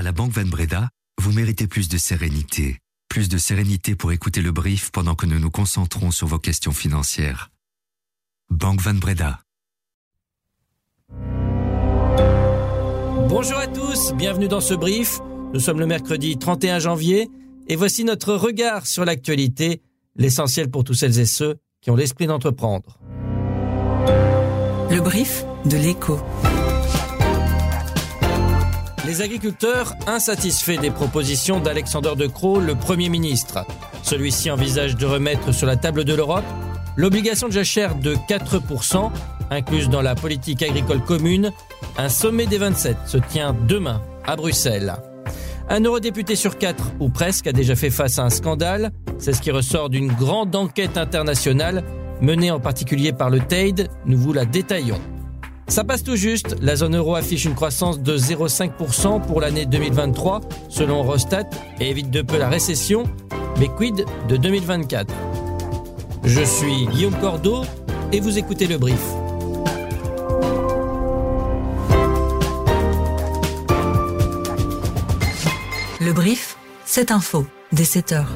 À la Banque Van Breda, vous méritez plus de sérénité. Plus de sérénité pour écouter le brief pendant que nous nous concentrons sur vos questions financières. Banque Van Breda. Bonjour à tous, bienvenue dans ce brief. Nous sommes le mercredi 31 janvier et voici notre regard sur l'actualité, l'essentiel pour tous celles et ceux qui ont l'esprit d'entreprendre. Le brief de l'écho. Les agriculteurs insatisfaits des propositions d'Alexander De Croo, le Premier ministre. Celui-ci envisage de remettre sur la table de l'Europe l'obligation de jachère de 4%, incluse dans la politique agricole commune. Un sommet des 27 se tient demain à Bruxelles. Un eurodéputé sur quatre, ou presque, a déjà fait face à un scandale. C'est ce qui ressort d'une grande enquête internationale menée en particulier par le TAID. Nous vous la détaillons. Ça passe tout juste. La zone euro affiche une croissance de 0,5% pour l'année 2023, selon Eurostat, et évite de peu la récession. Mais quid de 2024 Je suis Guillaume Cordeau et vous écoutez le brief. Le brief, c'est info, dès 7 heures.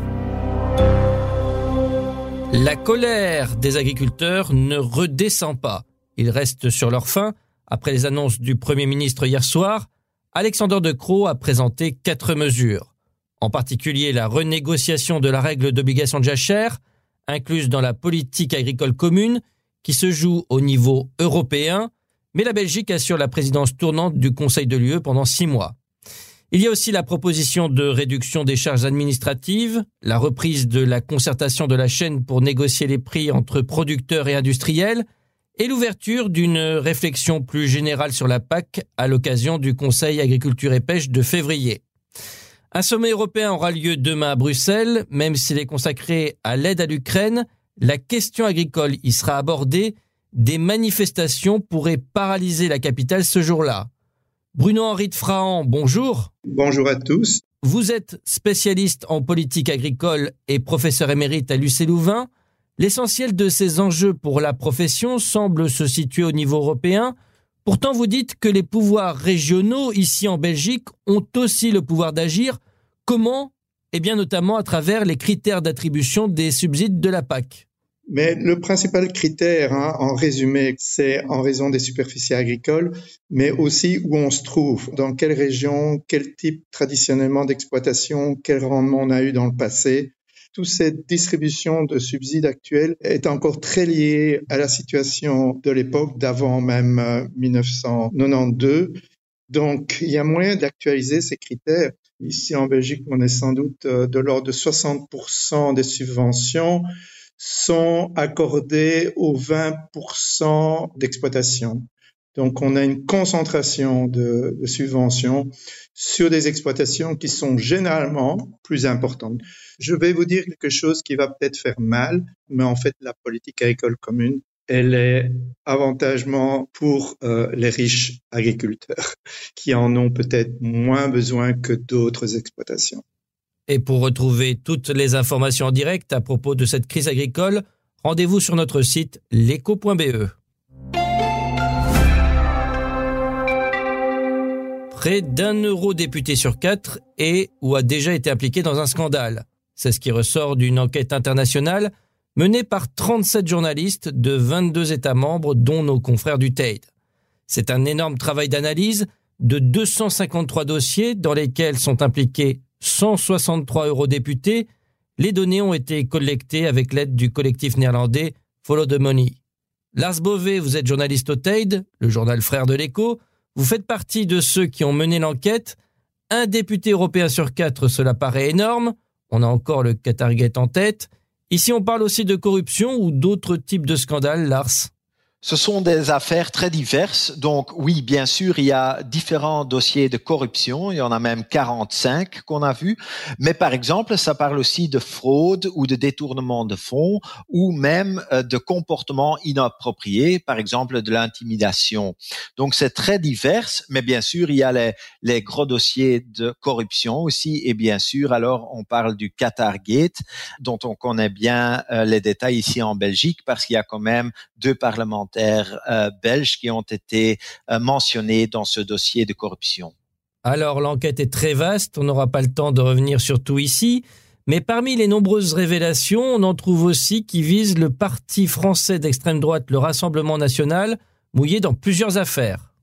La colère des agriculteurs ne redescend pas. Ils restent sur leur faim. Après les annonces du Premier ministre hier soir, Alexander De Croo a présenté quatre mesures. En particulier la renégociation de la règle d'obligation de jachère, incluse dans la politique agricole commune, qui se joue au niveau européen, mais la Belgique assure la présidence tournante du Conseil de l'UE pendant six mois. Il y a aussi la proposition de réduction des charges administratives, la reprise de la concertation de la chaîne pour négocier les prix entre producteurs et industriels, et l'ouverture d'une réflexion plus générale sur la PAC à l'occasion du Conseil agriculture et pêche de février. Un sommet européen aura lieu demain à Bruxelles, même s'il est consacré à l'aide à l'Ukraine, la question agricole y sera abordée, des manifestations pourraient paralyser la capitale ce jour-là. Bruno-Henri de Frahan, bonjour. Bonjour à tous. Vous êtes spécialiste en politique agricole et professeur émérite à l'UC Louvain. L'essentiel de ces enjeux pour la profession semble se situer au niveau européen. Pourtant, vous dites que les pouvoirs régionaux, ici en Belgique, ont aussi le pouvoir d'agir. Comment? Eh bien, notamment à travers les critères d'attribution des subsides de la PAC. Mais le principal critère, hein, en résumé, c'est en raison des superficies agricoles, mais aussi où on se trouve, dans quelle région, quel type traditionnellement d'exploitation, quel rendement on a eu dans le passé toute cette distribution de subsides actuels est encore très liée à la situation de l'époque d'avant même 1992. Euh, Donc, il y a moyen d'actualiser ces critères. Ici en Belgique, on est sans doute euh, de l'ordre de 60% des subventions sont accordées aux 20% d'exploitation. Donc, on a une concentration de, subventions sur des exploitations qui sont généralement plus importantes. Je vais vous dire quelque chose qui va peut-être faire mal, mais en fait, la politique agricole commune, elle est avantagement pour euh, les riches agriculteurs qui en ont peut-être moins besoin que d'autres exploitations. Et pour retrouver toutes les informations en direct à propos de cette crise agricole, rendez-vous sur notre site leco.be. Près d'un eurodéputé sur quatre est ou a déjà été impliqué dans un scandale. C'est ce qui ressort d'une enquête internationale menée par 37 journalistes de 22 États membres, dont nos confrères du TAID. C'est un énorme travail d'analyse de 253 dossiers dans lesquels sont impliqués 163 eurodéputés. Les données ont été collectées avec l'aide du collectif néerlandais Follow the Money. Lars Bové, vous êtes journaliste au TAID, le journal frère de l'écho. Vous faites partie de ceux qui ont mené l'enquête. Un député européen sur quatre, cela paraît énorme. On a encore le Qatargate en tête. Ici, on parle aussi de corruption ou d'autres types de scandales, Lars? Ce sont des affaires très diverses. Donc oui, bien sûr, il y a différents dossiers de corruption. Il y en a même 45 qu'on a vus. Mais par exemple, ça parle aussi de fraude ou de détournement de fonds ou même euh, de comportements inappropriés, par exemple de l'intimidation. Donc c'est très divers. Mais bien sûr, il y a les, les gros dossiers de corruption aussi. Et bien sûr, alors on parle du Qatar Gate, dont on connaît bien euh, les détails ici en Belgique parce qu'il y a quand même deux parlementaires euh, belges qui ont été euh, mentionnés dans ce dossier de corruption. Alors l'enquête est très vaste, on n'aura pas le temps de revenir sur tout ici, mais parmi les nombreuses révélations, on en trouve aussi qui visent le parti français d'extrême droite, le Rassemblement national, mouillé dans plusieurs affaires.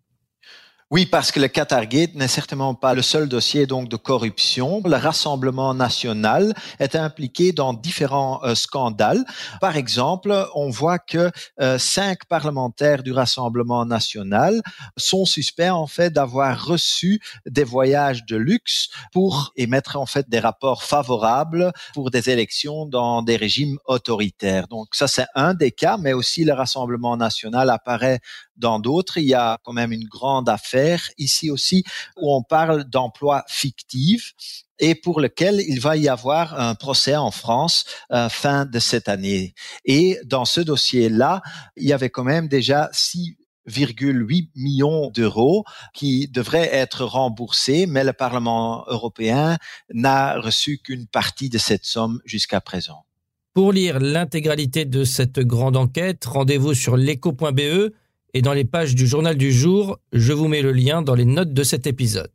Oui, parce que le Qatargate n'est certainement pas le seul dossier donc de corruption. Le Rassemblement national est impliqué dans différents euh, scandales. Par exemple, on voit que euh, cinq parlementaires du Rassemblement national sont suspects en fait d'avoir reçu des voyages de luxe pour émettre en fait des rapports favorables pour des élections dans des régimes autoritaires. Donc ça c'est un des cas, mais aussi le Rassemblement national apparaît dans d'autres. Il y a quand même une grande affaire ici aussi où on parle d'emplois fictifs et pour lequel il va y avoir un procès en France euh, fin de cette année. Et dans ce dossier-là, il y avait quand même déjà 6,8 millions d'euros qui devraient être remboursés, mais le Parlement européen n'a reçu qu'une partie de cette somme jusqu'à présent. Pour lire l'intégralité de cette grande enquête, rendez-vous sur l'éco.be et dans les pages du journal du jour, je vous mets le lien dans les notes de cet épisode.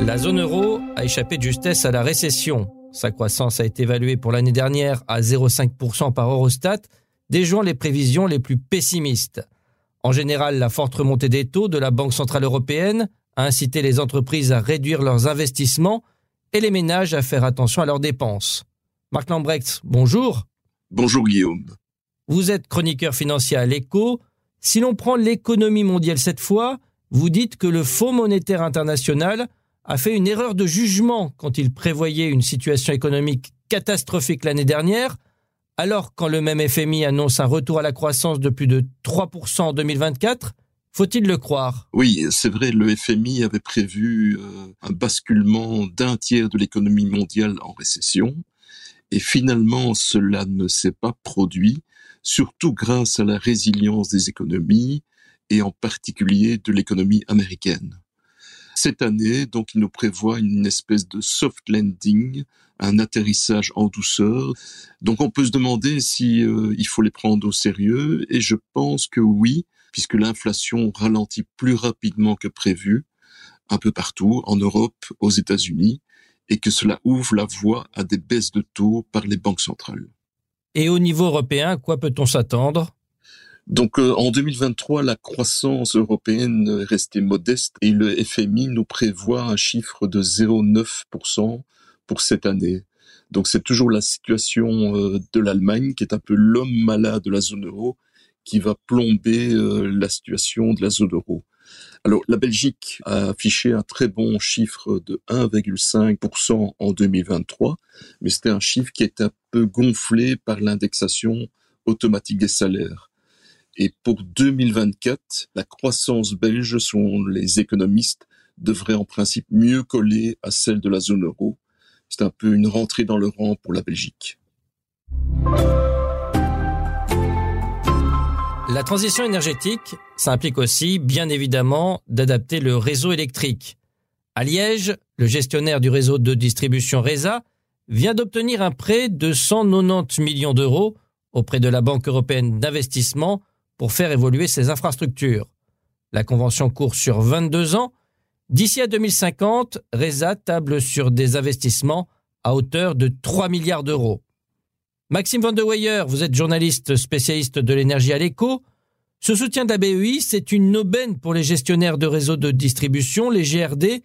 La zone euro a échappé de justesse à la récession. Sa croissance a été évaluée pour l'année dernière à 0,5% par Eurostat, déjouant les prévisions les plus pessimistes. En général, la forte remontée des taux de la Banque Centrale Européenne a incité les entreprises à réduire leurs investissements et les ménages à faire attention à leurs dépenses. Marc Lambrecht, bonjour. Bonjour Guillaume. Vous êtes chroniqueur financier à l'écho. Si l'on prend l'économie mondiale cette fois, vous dites que le Fonds monétaire international a fait une erreur de jugement quand il prévoyait une situation économique catastrophique l'année dernière, alors quand le même FMI annonce un retour à la croissance de plus de 3% en 2024, faut-il le croire? Oui, c'est vrai, le FMI avait prévu euh, un basculement d'un tiers de l'économie mondiale en récession, et finalement cela ne s'est pas produit, surtout grâce à la résilience des économies et en particulier de l'économie américaine. Cette année, donc, il nous prévoit une espèce de soft landing, un atterrissage en douceur. Donc, on peut se demander si euh, faut les prendre au sérieux, et je pense que oui, puisque l'inflation ralentit plus rapidement que prévu, un peu partout, en Europe, aux États-Unis, et que cela ouvre la voie à des baisses de taux par les banques centrales. Et au niveau européen, quoi peut-on s'attendre? Donc euh, en 2023, la croissance européenne est restée modeste et le FMI nous prévoit un chiffre de 0,9% pour cette année. Donc c'est toujours la situation euh, de l'Allemagne qui est un peu l'homme malade de la zone euro qui va plomber euh, la situation de la zone euro. Alors la Belgique a affiché un très bon chiffre de 1,5% en 2023, mais c'était un chiffre qui est un peu gonflé par l'indexation automatique des salaires. Et pour 2024, la croissance belge, selon les économistes, devrait en principe mieux coller à celle de la zone euro. C'est un peu une rentrée dans le rang pour la Belgique. La transition énergétique, ça implique aussi, bien évidemment, d'adapter le réseau électrique. À Liège, le gestionnaire du réseau de distribution RESA vient d'obtenir un prêt de 190 millions d'euros auprès de la Banque européenne d'investissement pour faire évoluer ses infrastructures. La convention court sur 22 ans. D'ici à 2050, RESA table sur des investissements à hauteur de 3 milliards d'euros. Maxime Van de Weyer, vous êtes journaliste spécialiste de l'énergie à l'écho. Ce soutien de la BEI, c'est une aubaine pour les gestionnaires de réseaux de distribution, les GRD.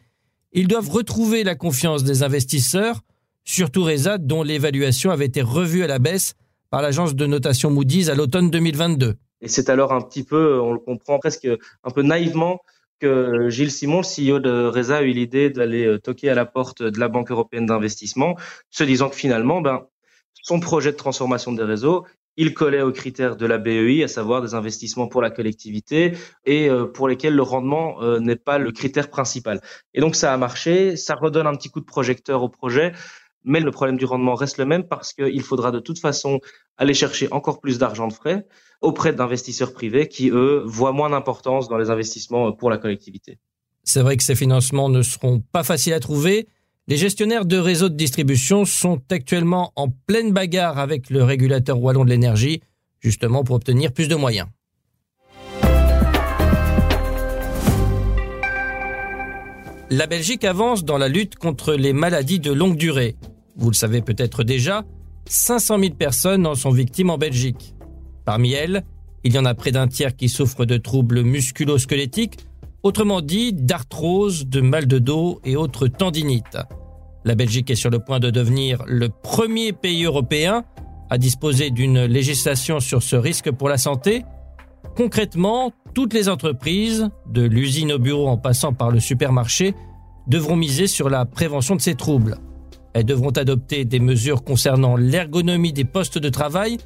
Ils doivent retrouver la confiance des investisseurs surtout Reza, dont l'évaluation avait été revue à la baisse par l'agence de notation Moody's à l'automne 2022. Et c'est alors un petit peu, on le comprend presque un peu naïvement, que Gilles Simon, le CEO de Reza, a eu l'idée d'aller euh, toquer à la porte de la Banque européenne d'investissement, se disant que finalement, ben, son projet de transformation des réseaux, il collait aux critères de la BEI, à savoir des investissements pour la collectivité et euh, pour lesquels le rendement euh, n'est pas le critère principal. Et donc ça a marché, ça redonne un petit coup de projecteur au projet mais le problème du rendement reste le même parce qu'il faudra de toute façon aller chercher encore plus d'argent de frais auprès d'investisseurs privés qui, eux, voient moins d'importance dans les investissements pour la collectivité. C'est vrai que ces financements ne seront pas faciles à trouver. Les gestionnaires de réseaux de distribution sont actuellement en pleine bagarre avec le régulateur wallon de l'énergie, justement pour obtenir plus de moyens. La Belgique avance dans la lutte contre les maladies de longue durée. Vous le savez peut-être déjà, 500 000 personnes en sont victimes en Belgique. Parmi elles, il y en a près d'un tiers qui souffrent de troubles musculo-squelettiques, autrement dit d'arthrose, de mal de dos et autres tendinites. La Belgique est sur le point de devenir le premier pays européen à disposer d'une législation sur ce risque pour la santé. Concrètement, toutes les entreprises, de l'usine au bureau en passant par le supermarché, devront miser sur la prévention de ces troubles. Elles devront adopter des mesures concernant l'ergonomie des postes de travail,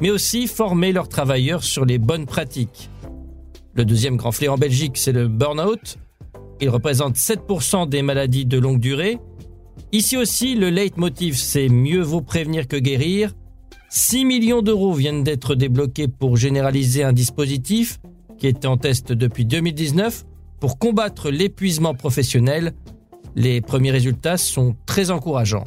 mais aussi former leurs travailleurs sur les bonnes pratiques. Le deuxième grand fléau en Belgique, c'est le burn-out. Il représente 7% des maladies de longue durée. Ici aussi, le leitmotiv, c'est mieux vaut prévenir que guérir. 6 millions d'euros viennent d'être débloqués pour généraliser un dispositif qui était en test depuis 2019 pour combattre l'épuisement professionnel. Les premiers résultats sont très encourageants.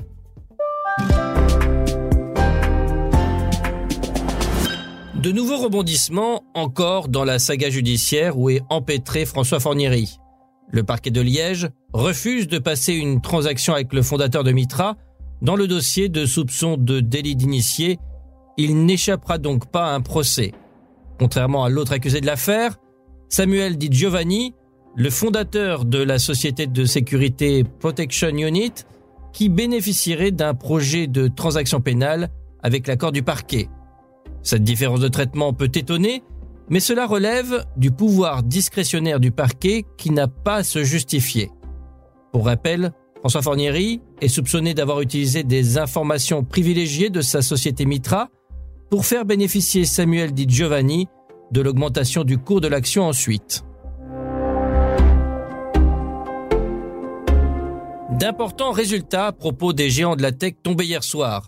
De nouveaux rebondissements encore dans la saga judiciaire où est empêtré François Fornieri. Le parquet de Liège refuse de passer une transaction avec le fondateur de Mitra dans le dossier de soupçon de délit d'initié. Il n'échappera donc pas à un procès. Contrairement à l'autre accusé de l'affaire, Samuel Di Giovanni, le fondateur de la société de sécurité Protection Unit, qui bénéficierait d'un projet de transaction pénale avec l'accord du parquet. Cette différence de traitement peut étonner, mais cela relève du pouvoir discrétionnaire du parquet qui n'a pas à se justifier. Pour rappel, François Fornieri est soupçonné d'avoir utilisé des informations privilégiées de sa société Mitra pour faire bénéficier Samuel Di Giovanni de l'augmentation du cours de l'action ensuite. D'importants résultats à propos des géants de la tech tombés hier soir,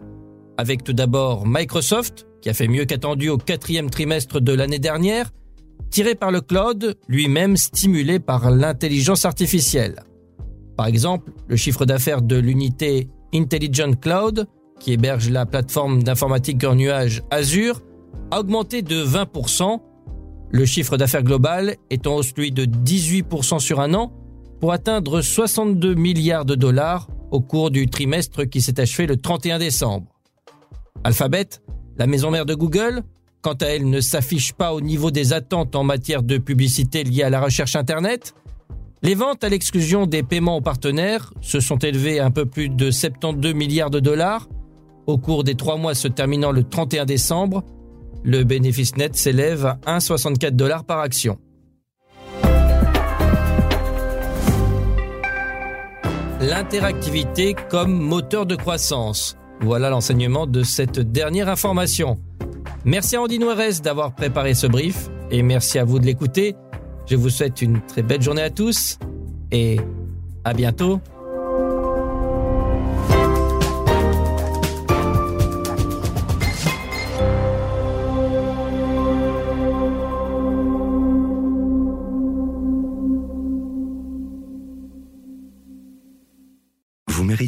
avec tout d'abord Microsoft, qui a fait mieux qu'attendu au quatrième trimestre de l'année dernière, tiré par le cloud, lui-même stimulé par l'intelligence artificielle. Par exemple, le chiffre d'affaires de l'unité Intelligent Cloud, qui héberge la plateforme d'informatique en nuage Azure, a augmenté de 20%, le chiffre d'affaires global étant hausse lui de 18% sur un an, pour atteindre 62 milliards de dollars au cours du trimestre qui s'est achevé le 31 décembre. Alphabet la maison mère de Google, quant à elle, ne s'affiche pas au niveau des attentes en matière de publicité liée à la recherche Internet. Les ventes à l'exclusion des paiements aux partenaires se sont élevées à un peu plus de 72 milliards de dollars au cours des trois mois se terminant le 31 décembre. Le bénéfice net s'élève à 1,64 dollars par action. L'interactivité comme moteur de croissance. Voilà l'enseignement de cette dernière information. Merci à Andy Noirez d'avoir préparé ce brief et merci à vous de l'écouter. Je vous souhaite une très belle journée à tous et à bientôt.